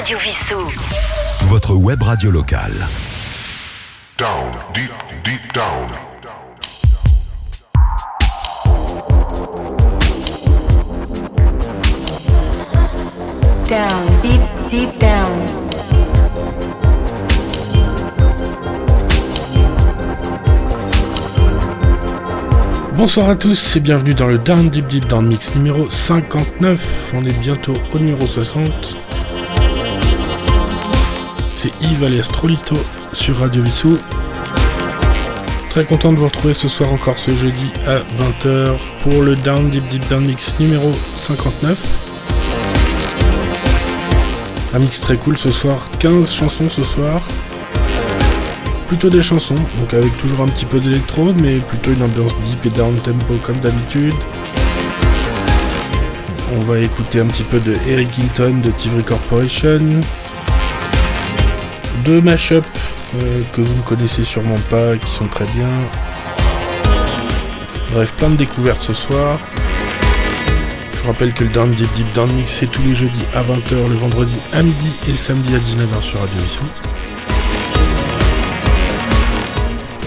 Radio Vissou. Votre web radio locale. Down, deep, deep down. Down, deep, deep down. Bonsoir à tous et bienvenue dans le Down Deep Deep Down Mix numéro 59. On est bientôt au numéro 60. C'est Yves alias Trolito sur Radio Vissou. Très content de vous retrouver ce soir encore ce jeudi à 20h pour le Down Deep Deep Down Mix numéro 59. Un mix très cool ce soir, 15 chansons ce soir. Plutôt des chansons, donc avec toujours un petit peu d'électro, mais plutôt une ambiance deep et down tempo comme d'habitude. On va écouter un petit peu de Eric Hilton de Tivry Corporation. Deux mashups euh, que vous ne connaissez sûrement pas, qui sont très bien. Bref, plein de découvertes ce soir. Je vous rappelle que le Down Deep Deep Down Mix c'est tous les jeudis à 20h, le vendredi à midi et le samedi à 19h sur Radio Vissou.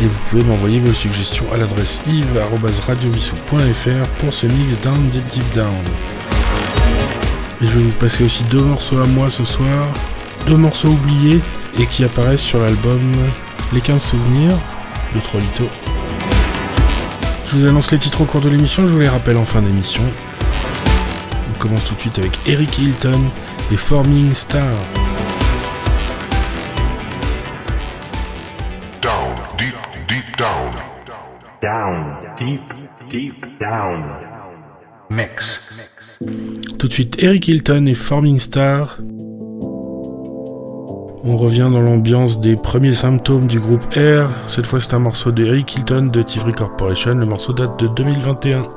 Et vous pouvez m'envoyer vos suggestions à l'adresse yves.radiovissou.fr pour ce mix Down Deep Deep Down. Et je vais vous passer aussi deux morceaux à moi ce soir, deux morceaux oubliés et qui apparaissent sur l'album Les 15 souvenirs de Trolito. Je vous annonce les titres au cours de l'émission, je vous les rappelle en fin d'émission. On commence tout de suite avec Eric Hilton et Forming Star. Down, deep, deep down. Down, deep, deep down. Mix. Tout de suite Eric Hilton et Forming Star. On revient dans l'ambiance des premiers symptômes du groupe R. Cette fois c'est un morceau de Eric Hilton de Tivry Corporation. Le morceau date de 2021.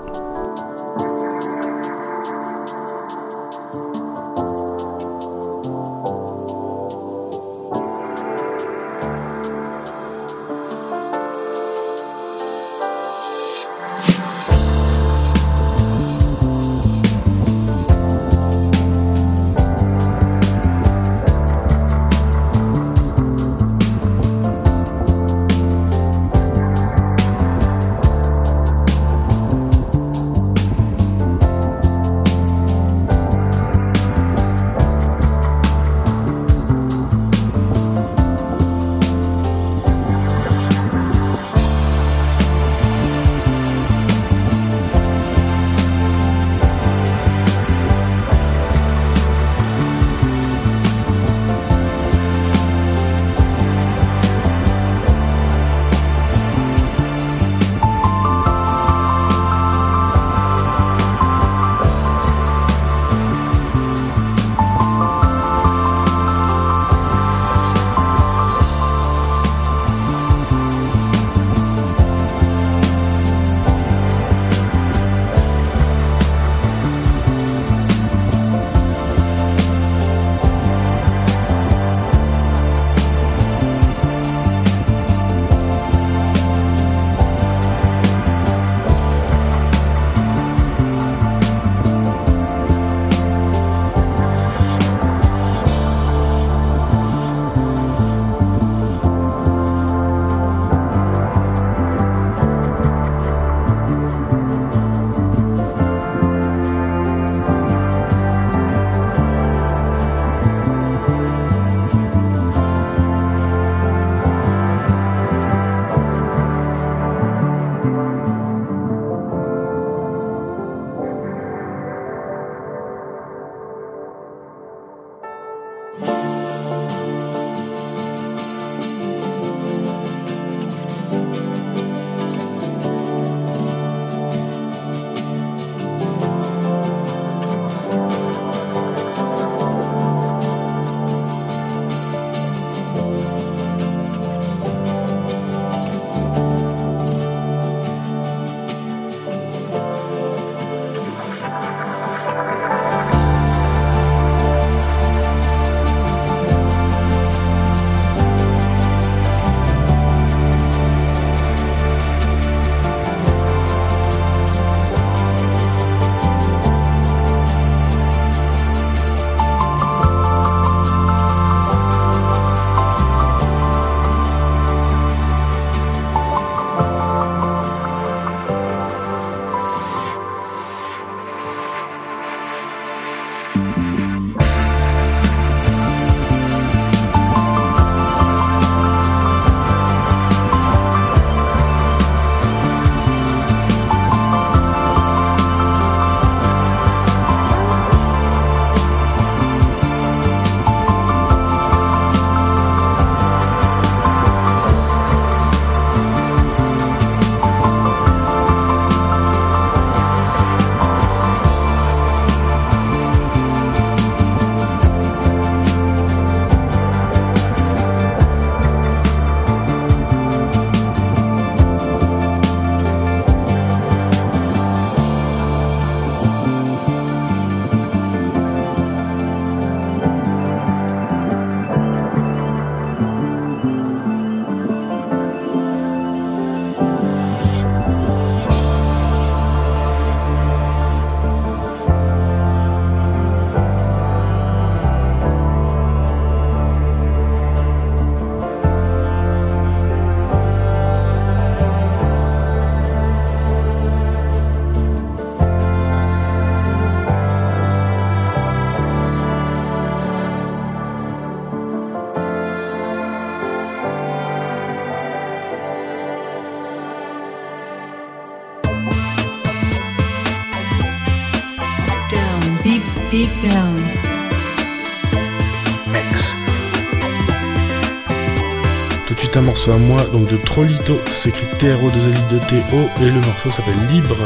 Donc de Trollito, ça s'écrit TRO 2 L de TO, et le morceau s'appelle Libre.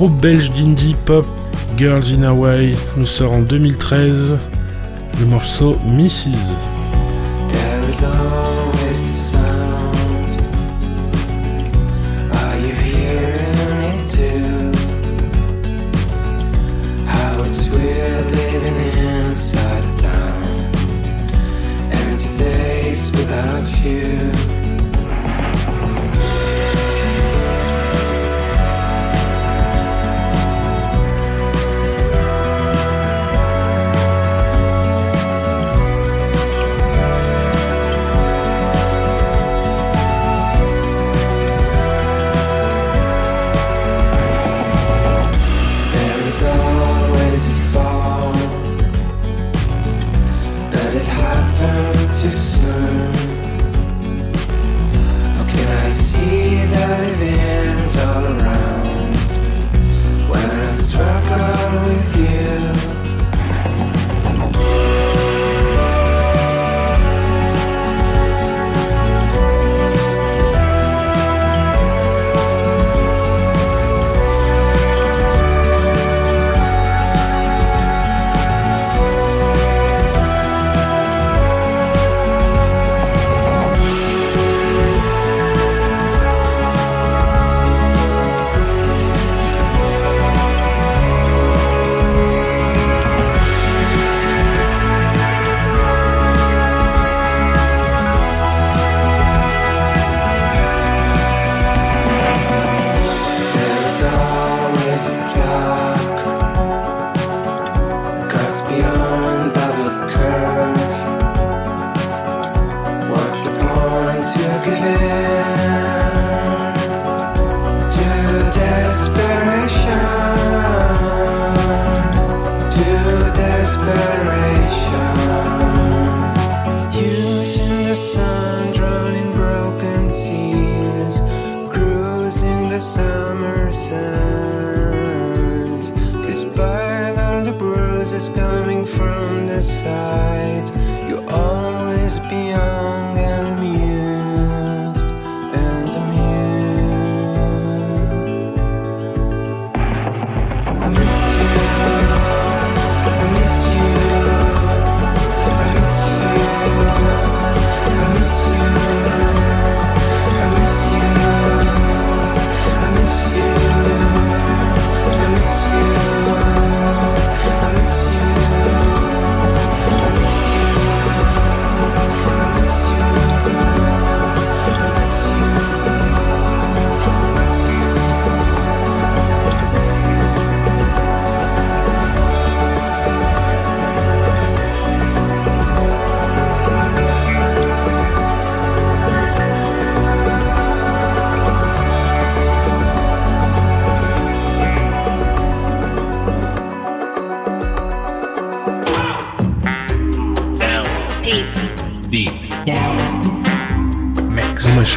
Groupe belge d'indie pop Girls in Hawaii nous sort en 2013 le morceau Mrs.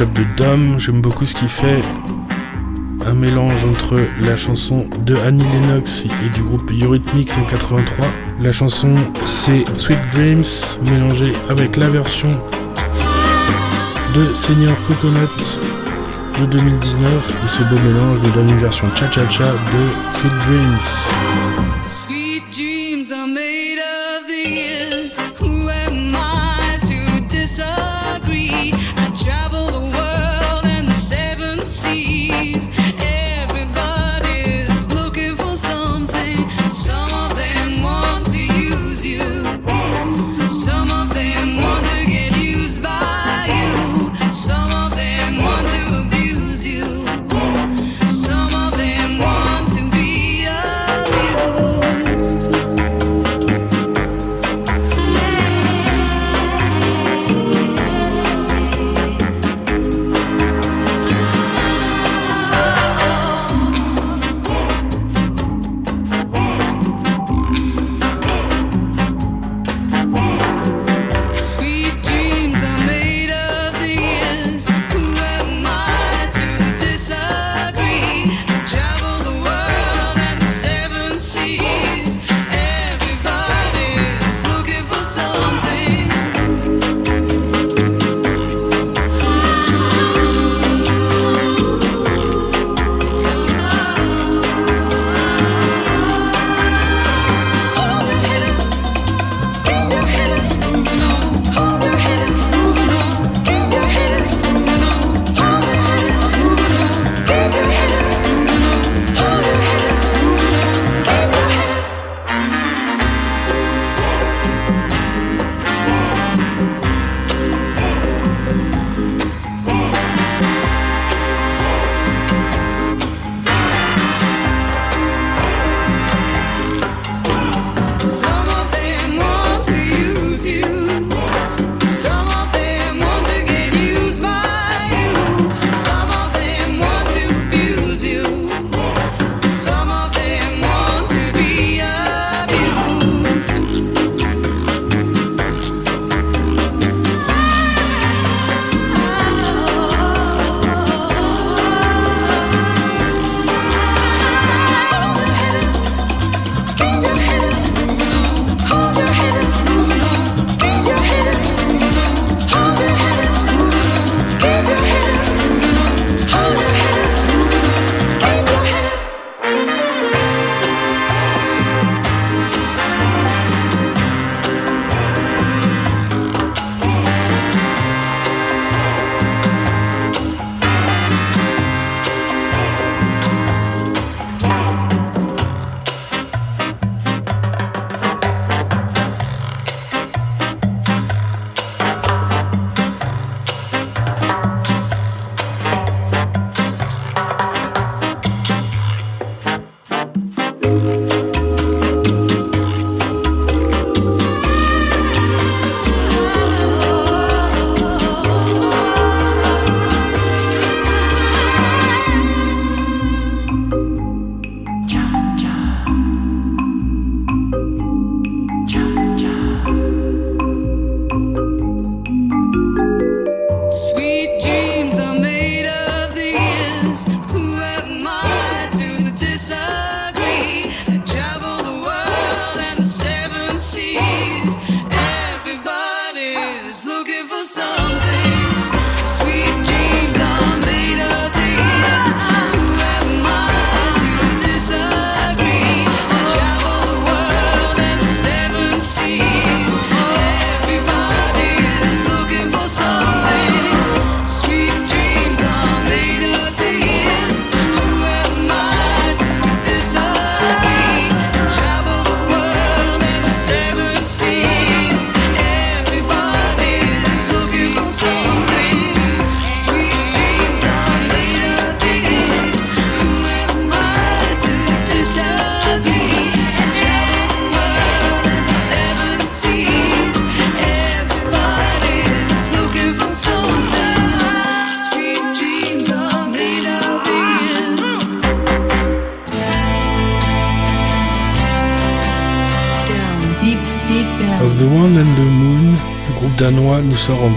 de Dom. J'aime beaucoup ce qu'il fait. Un mélange entre la chanson de Annie Lennox et du groupe Eurythmics en 83. La chanson c'est Sweet Dreams mélangée avec la version de Senior Coconut de 2019 et ce beau mélange de donne une version cha-cha-cha de Sweet Dreams.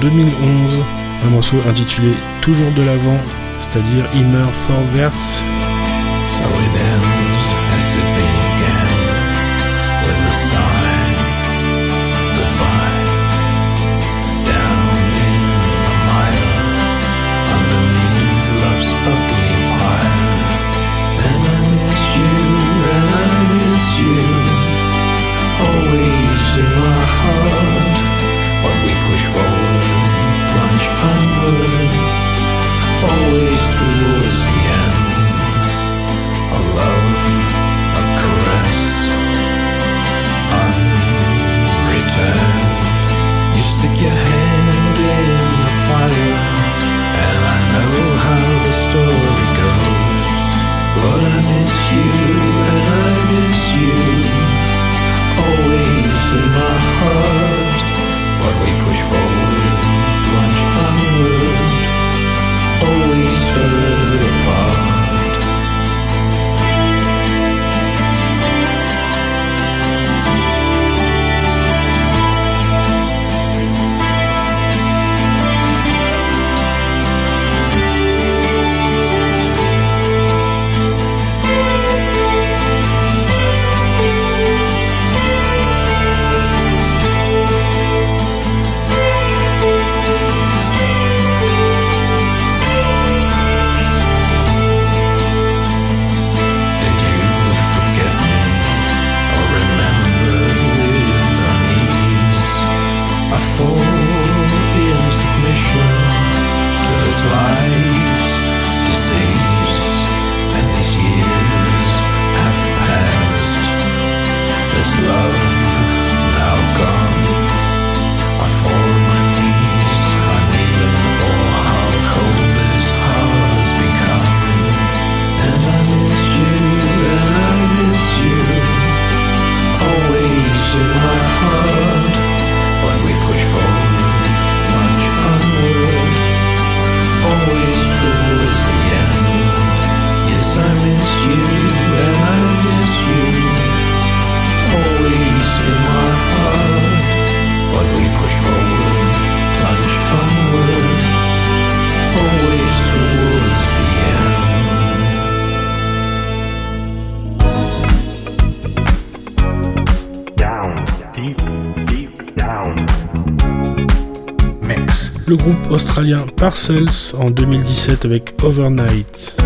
2011 un morceau intitulé Toujours de l'avant, c'est-à-dire Immer Vorwärts. australien Parcels en 2017 avec Overnight.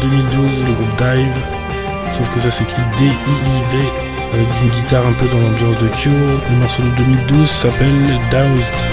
2012, le groupe Dive. Sauf que ça s'écrit D-I-I-V avec une guitare un peu dans l'ambiance de Cure. Le morceau de 2012 s'appelle Doused.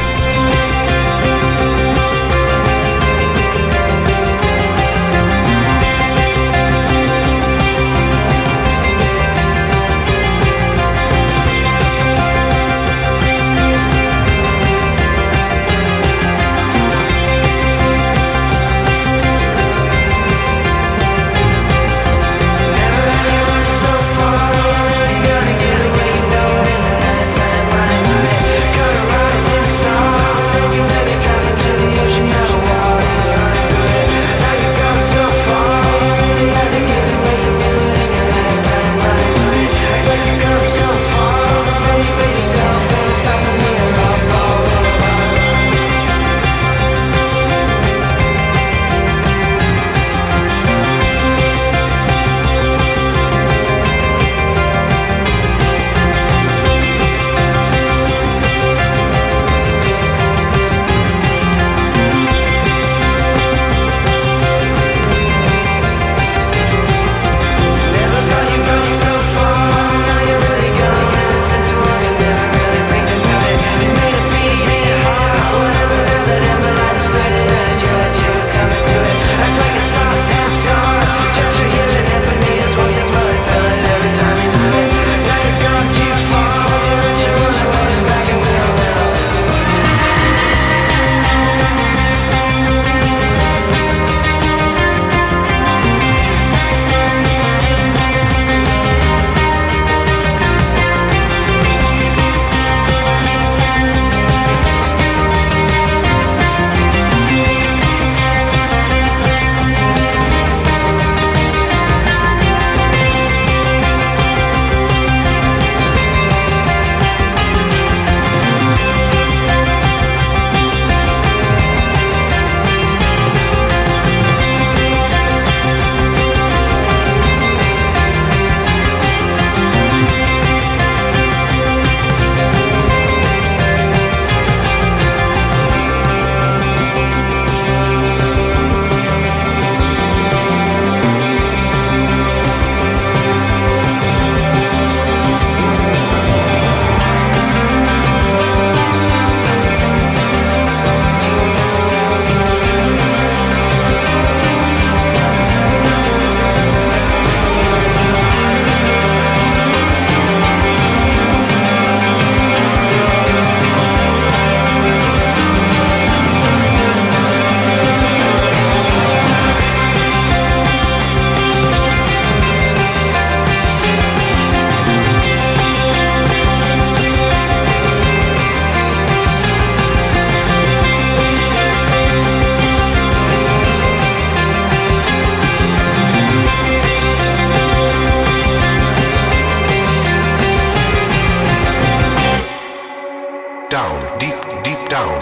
Deep, down.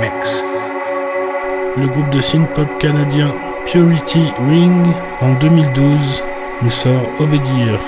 Mix. Le groupe de synth-pop canadien Purity Ring en 2012 nous sort Obédir.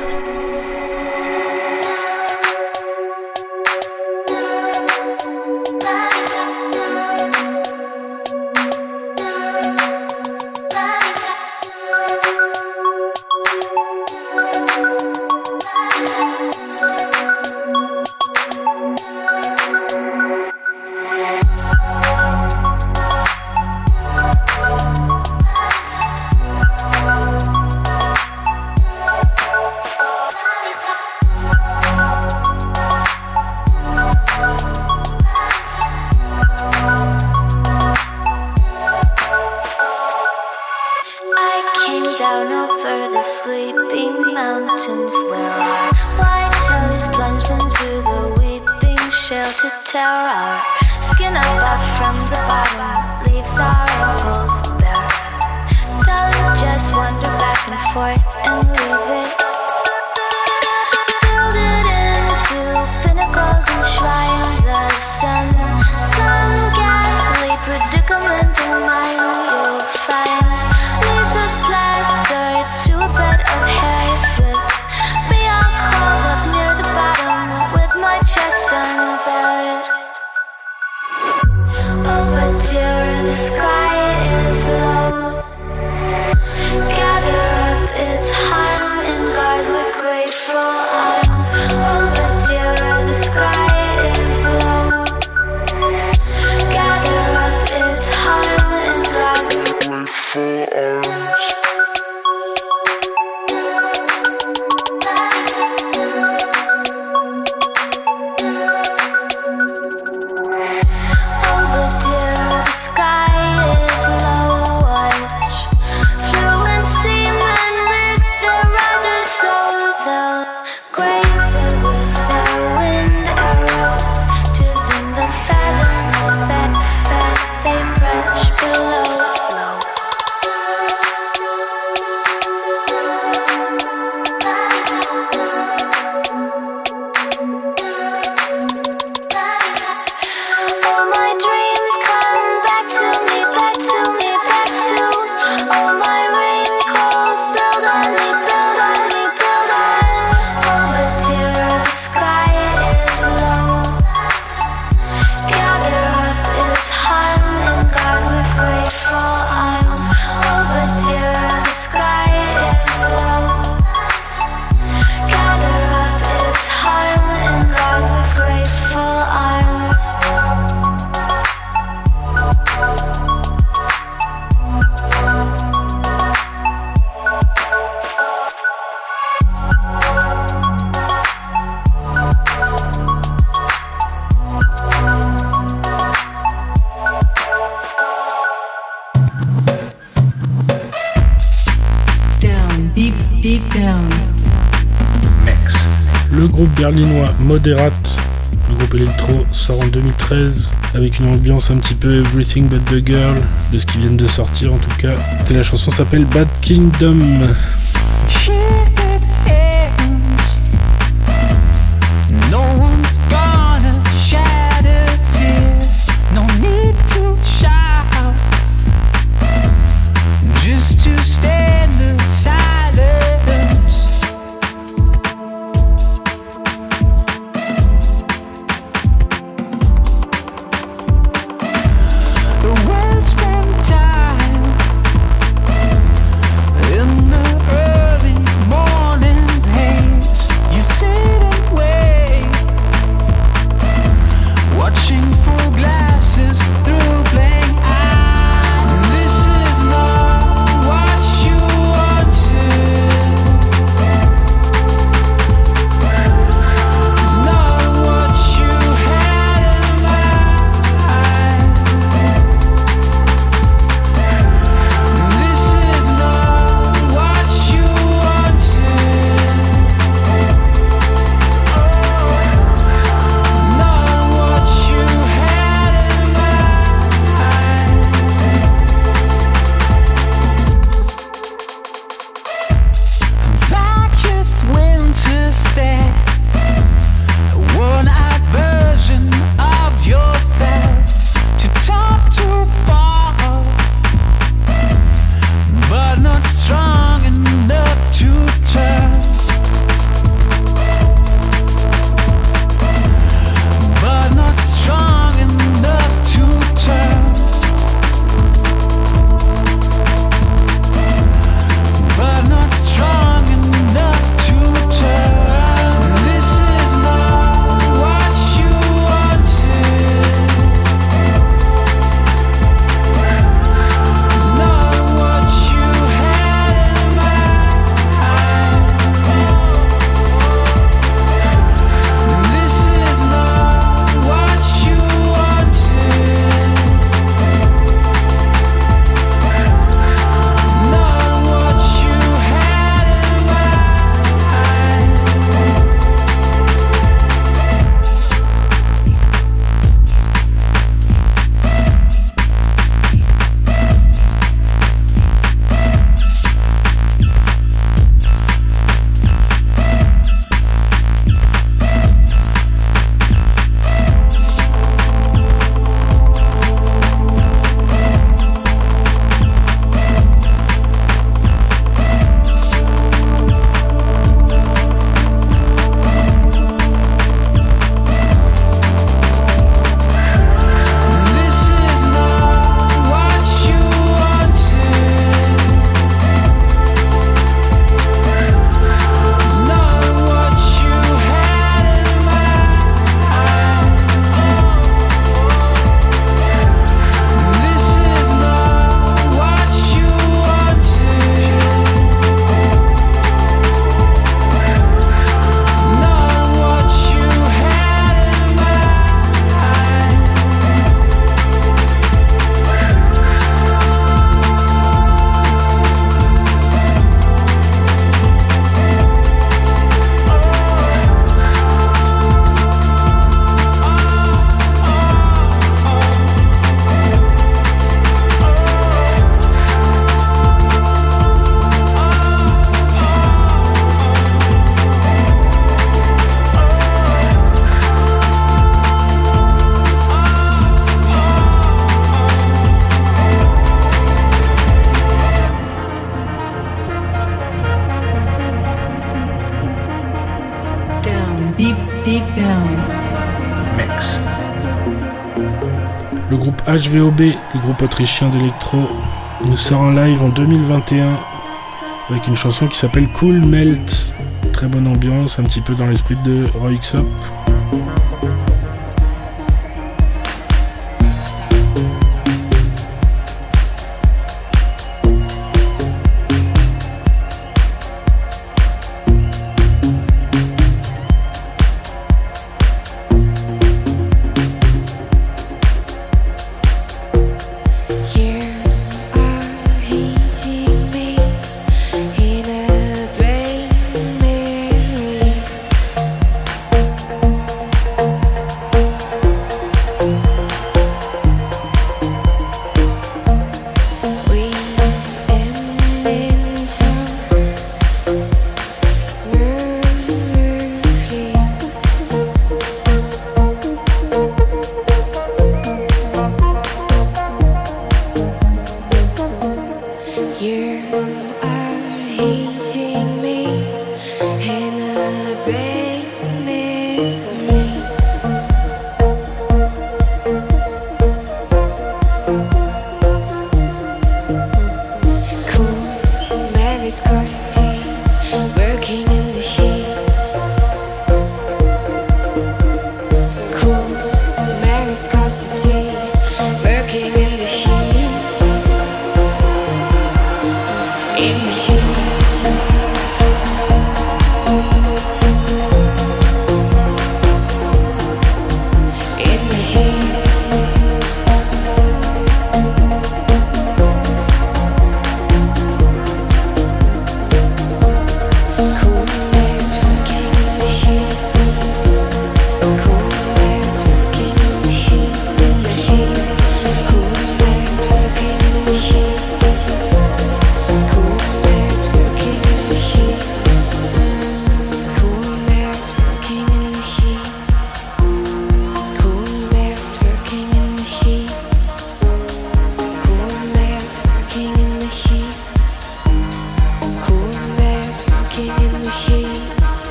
Le groupe électro, sort en 2013 avec une ambiance un petit peu Everything But The Girl, de ce qu'ils viennent de sortir en tout cas. La chanson s'appelle Bad Kingdom. HVOB, le groupe autrichien d'électro, nous sort en live en 2021 avec une chanson qui s'appelle Cool Melt. Très bonne ambiance, un petit peu dans l'esprit de Roy Xop.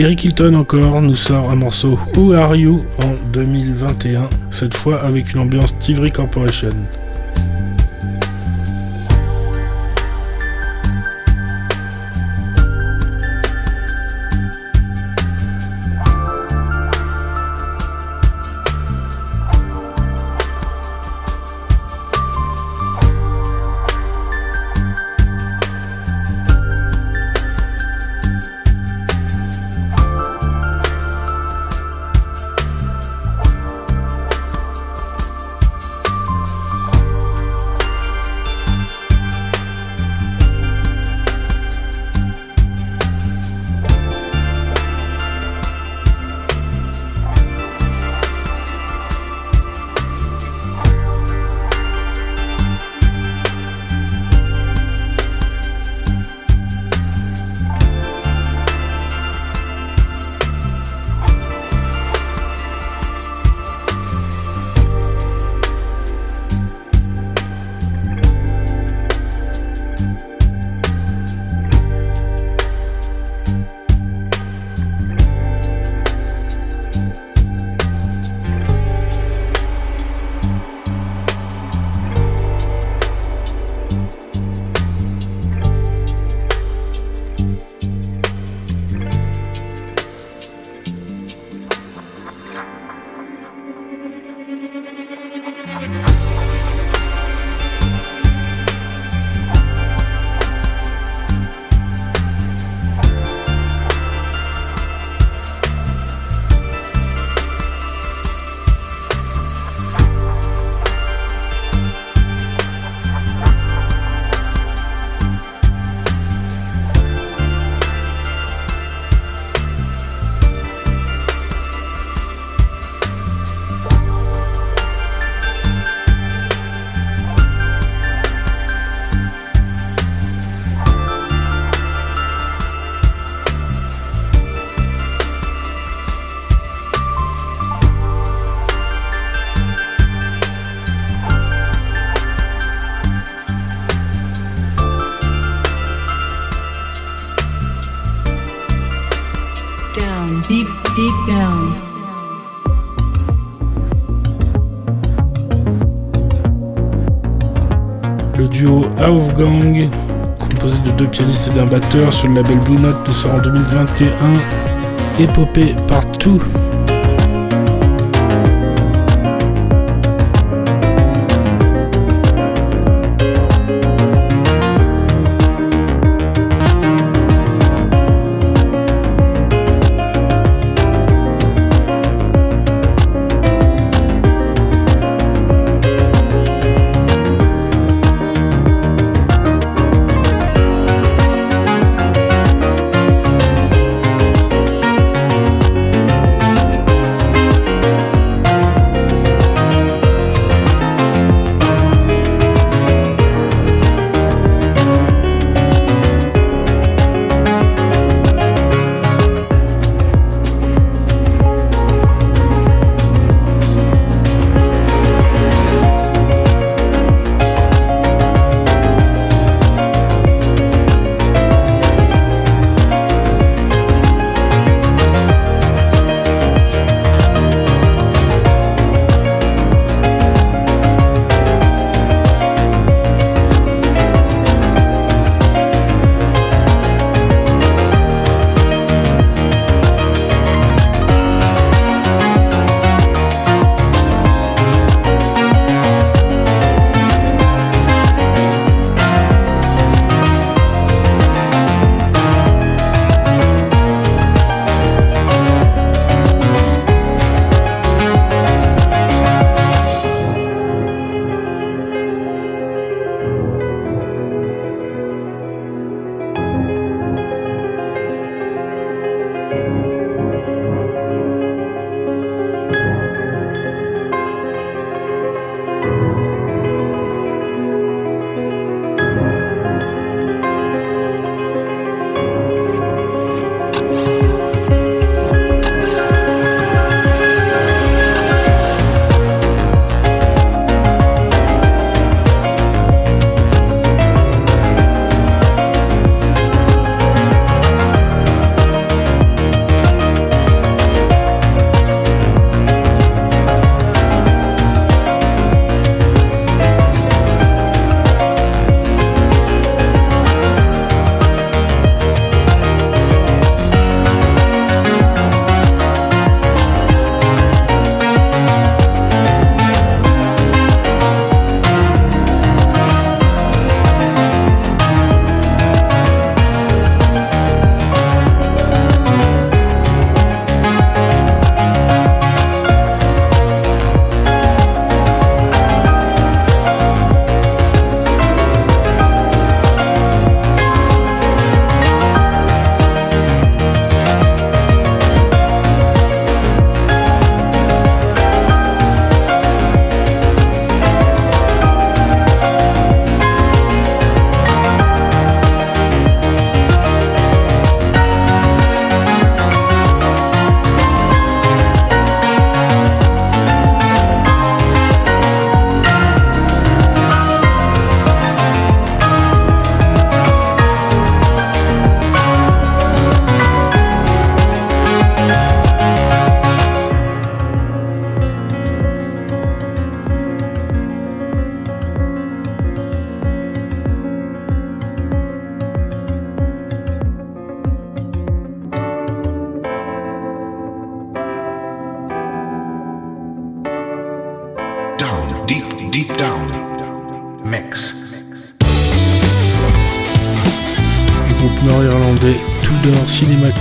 Eric Hilton encore nous sort un morceau Who Are You en 2021, cette fois avec une ambiance Tivry Corporation. Aufgang, composé de deux pianistes et d'un batteur sur le label Blue Note, nous sort en 2021. Épopée partout.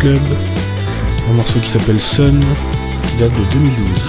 Un morceau qui s'appelle Sun, qui date de 2012.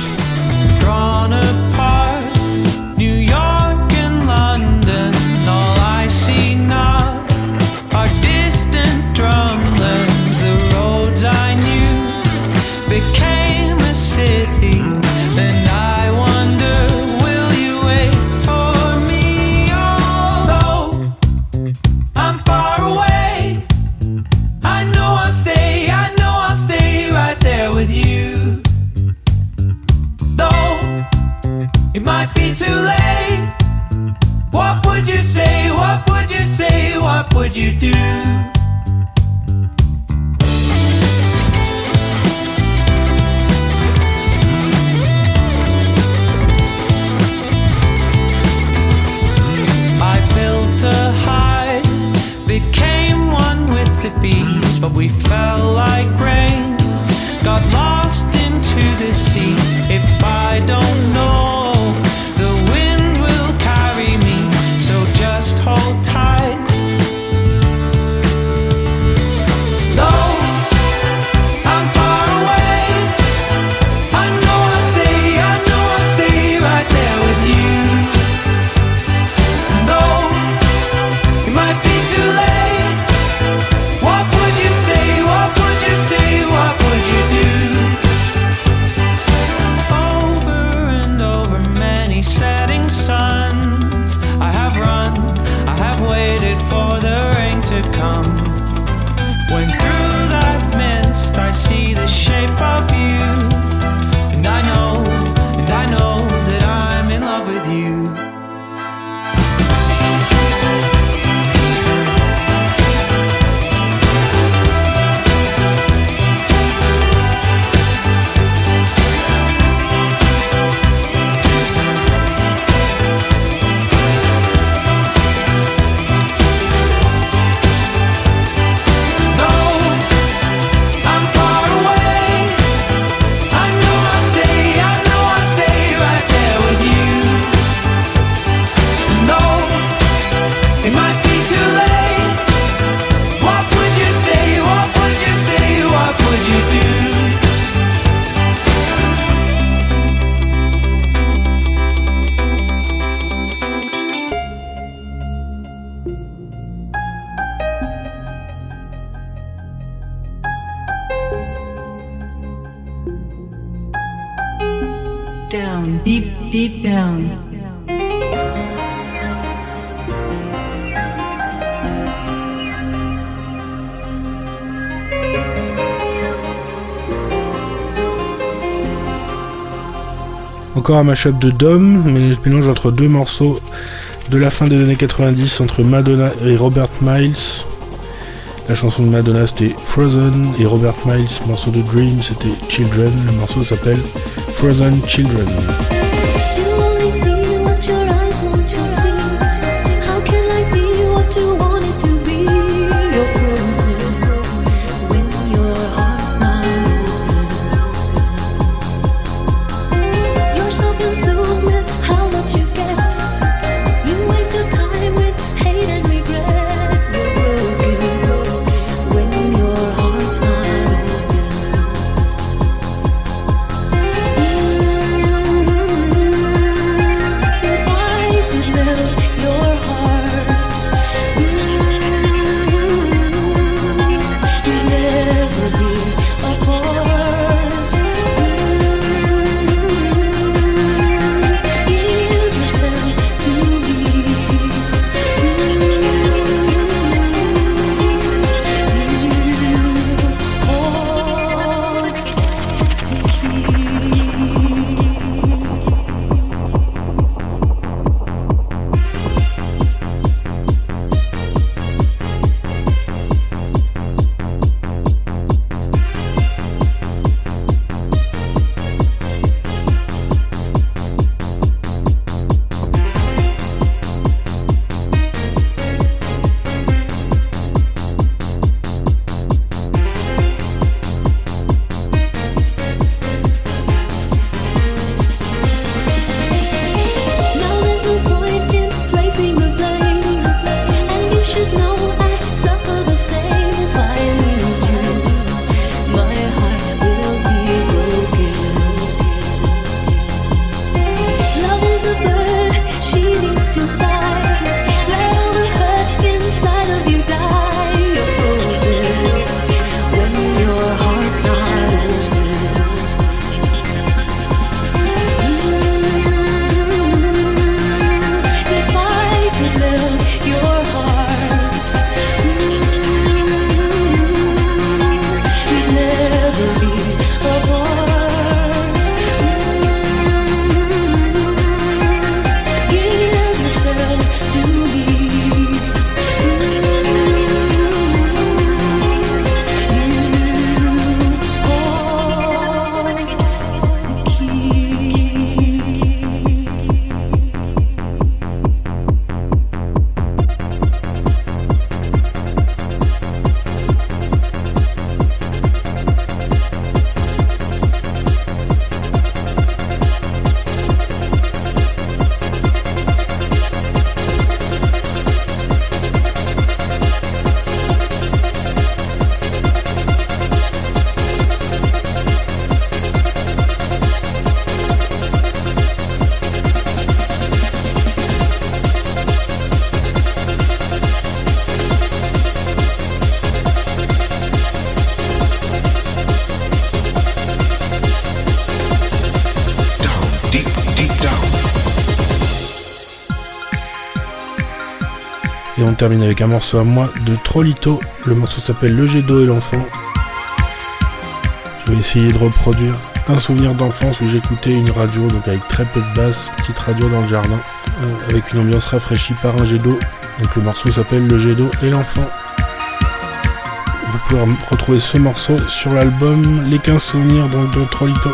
encore un mashup de Dom, mais le mélange entre deux morceaux de la fin des années 90 entre Madonna et Robert Miles. La chanson de Madonna c'était Frozen et Robert Miles, morceau de Dream c'était Children, le morceau s'appelle Frozen Children. Termine avec un morceau à moi de Trollito. Le morceau s'appelle Le jet d'eau et l'enfant. Je vais essayer de reproduire un souvenir d'enfance où j'écoutais une radio, donc avec très peu de basse, petite radio dans le jardin, euh, avec une ambiance rafraîchie par un jet d'eau. Donc le morceau s'appelle Le jet d'eau et l'enfant. Vous pouvez retrouver ce morceau sur l'album Les 15 souvenirs de Trollito.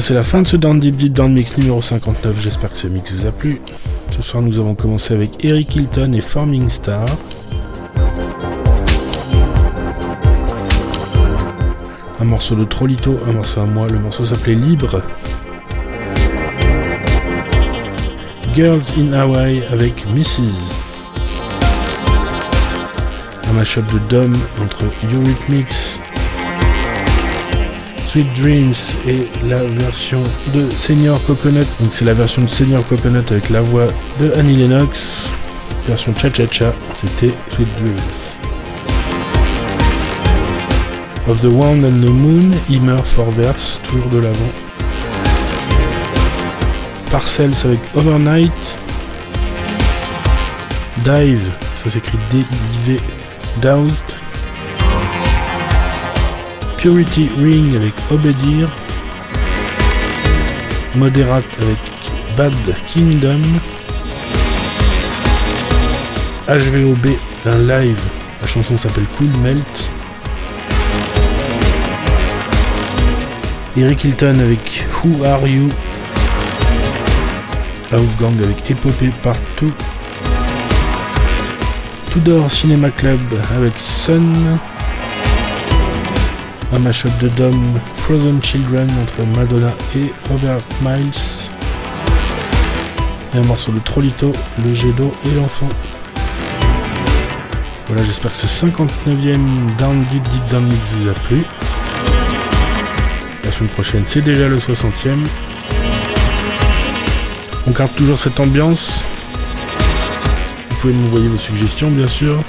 C'est la fin de ce Down Deep Deep Down Mix numéro 59. J'espère que ce mix vous a plu. Ce soir, nous avons commencé avec Eric Hilton et Forming Star. Un morceau de Trollito, un morceau à moi. Le morceau s'appelait Libre. Girls in Hawaii avec Mrs. Un mashup de Dom entre Eurythmics, Sweet Dreams et la version de Senior Coconut. Donc c'est la version de Senior Coconut avec la voix de Annie Lennox. Version cha-cha-cha, c'était Sweet Dreams. Of the One and the Moon, Immer Forverse, toujours de l'avant. Parcells avec Overnight. Dive, ça s'écrit D-I-V, Doused. Purity Ring avec Obedir. Moderate avec Bad Kingdom. HVOB, live. La chanson s'appelle Cool Melt. Eric Hilton avec Who Are You? Wolfgang avec Épopée Partout. Tudor Cinema Club avec Sun. Un mashup de Dom Frozen Children entre Madonna et Robert Miles. Et un morceau de Trollito, le jet d'eau et l'enfant. Voilà, j'espère que ce 59e Down Deep Deep Down Mix vous a plu. La semaine prochaine, c'est déjà le 60e. On garde toujours cette ambiance. Vous pouvez m'envoyer vos suggestions, bien sûr.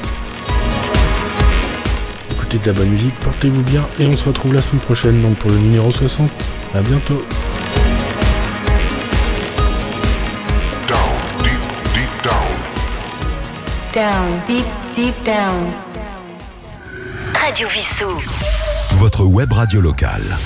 Écoutez de la bonne musique, portez-vous bien et on se retrouve la semaine prochaine donc pour le numéro 60. A bientôt. Down, deep, deep down. Down, deep, deep down. Radio Vissou. Votre web radio locale.